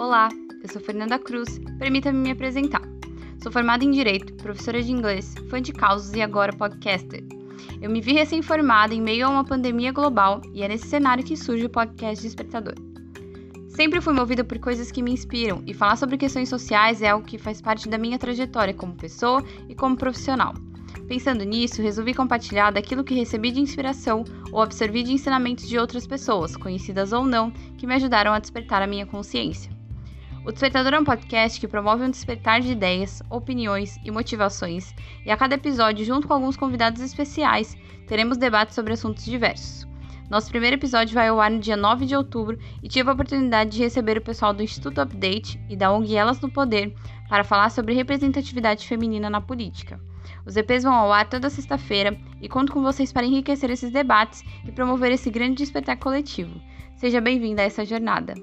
Olá, eu sou Fernanda Cruz, permita-me me apresentar. Sou formada em Direito, professora de inglês, fã de causos e agora podcaster. Eu me vi recém-formada em meio a uma pandemia global e é nesse cenário que surge o podcast Despertador. Sempre fui movida por coisas que me inspiram e falar sobre questões sociais é algo que faz parte da minha trajetória como pessoa e como profissional. Pensando nisso, resolvi compartilhar daquilo que recebi de inspiração ou absorvi de ensinamentos de outras pessoas, conhecidas ou não, que me ajudaram a despertar a minha consciência. O Despertador é um podcast que promove um despertar de ideias, opiniões e motivações, e a cada episódio, junto com alguns convidados especiais, teremos debates sobre assuntos diversos. Nosso primeiro episódio vai ao ar no dia 9 de outubro e tive a oportunidade de receber o pessoal do Instituto Update e da ONG Elas no Poder para falar sobre representatividade feminina na política. Os EPs vão ao ar toda sexta-feira e conto com vocês para enriquecer esses debates e promover esse grande despertar coletivo. Seja bem-vinda a essa jornada.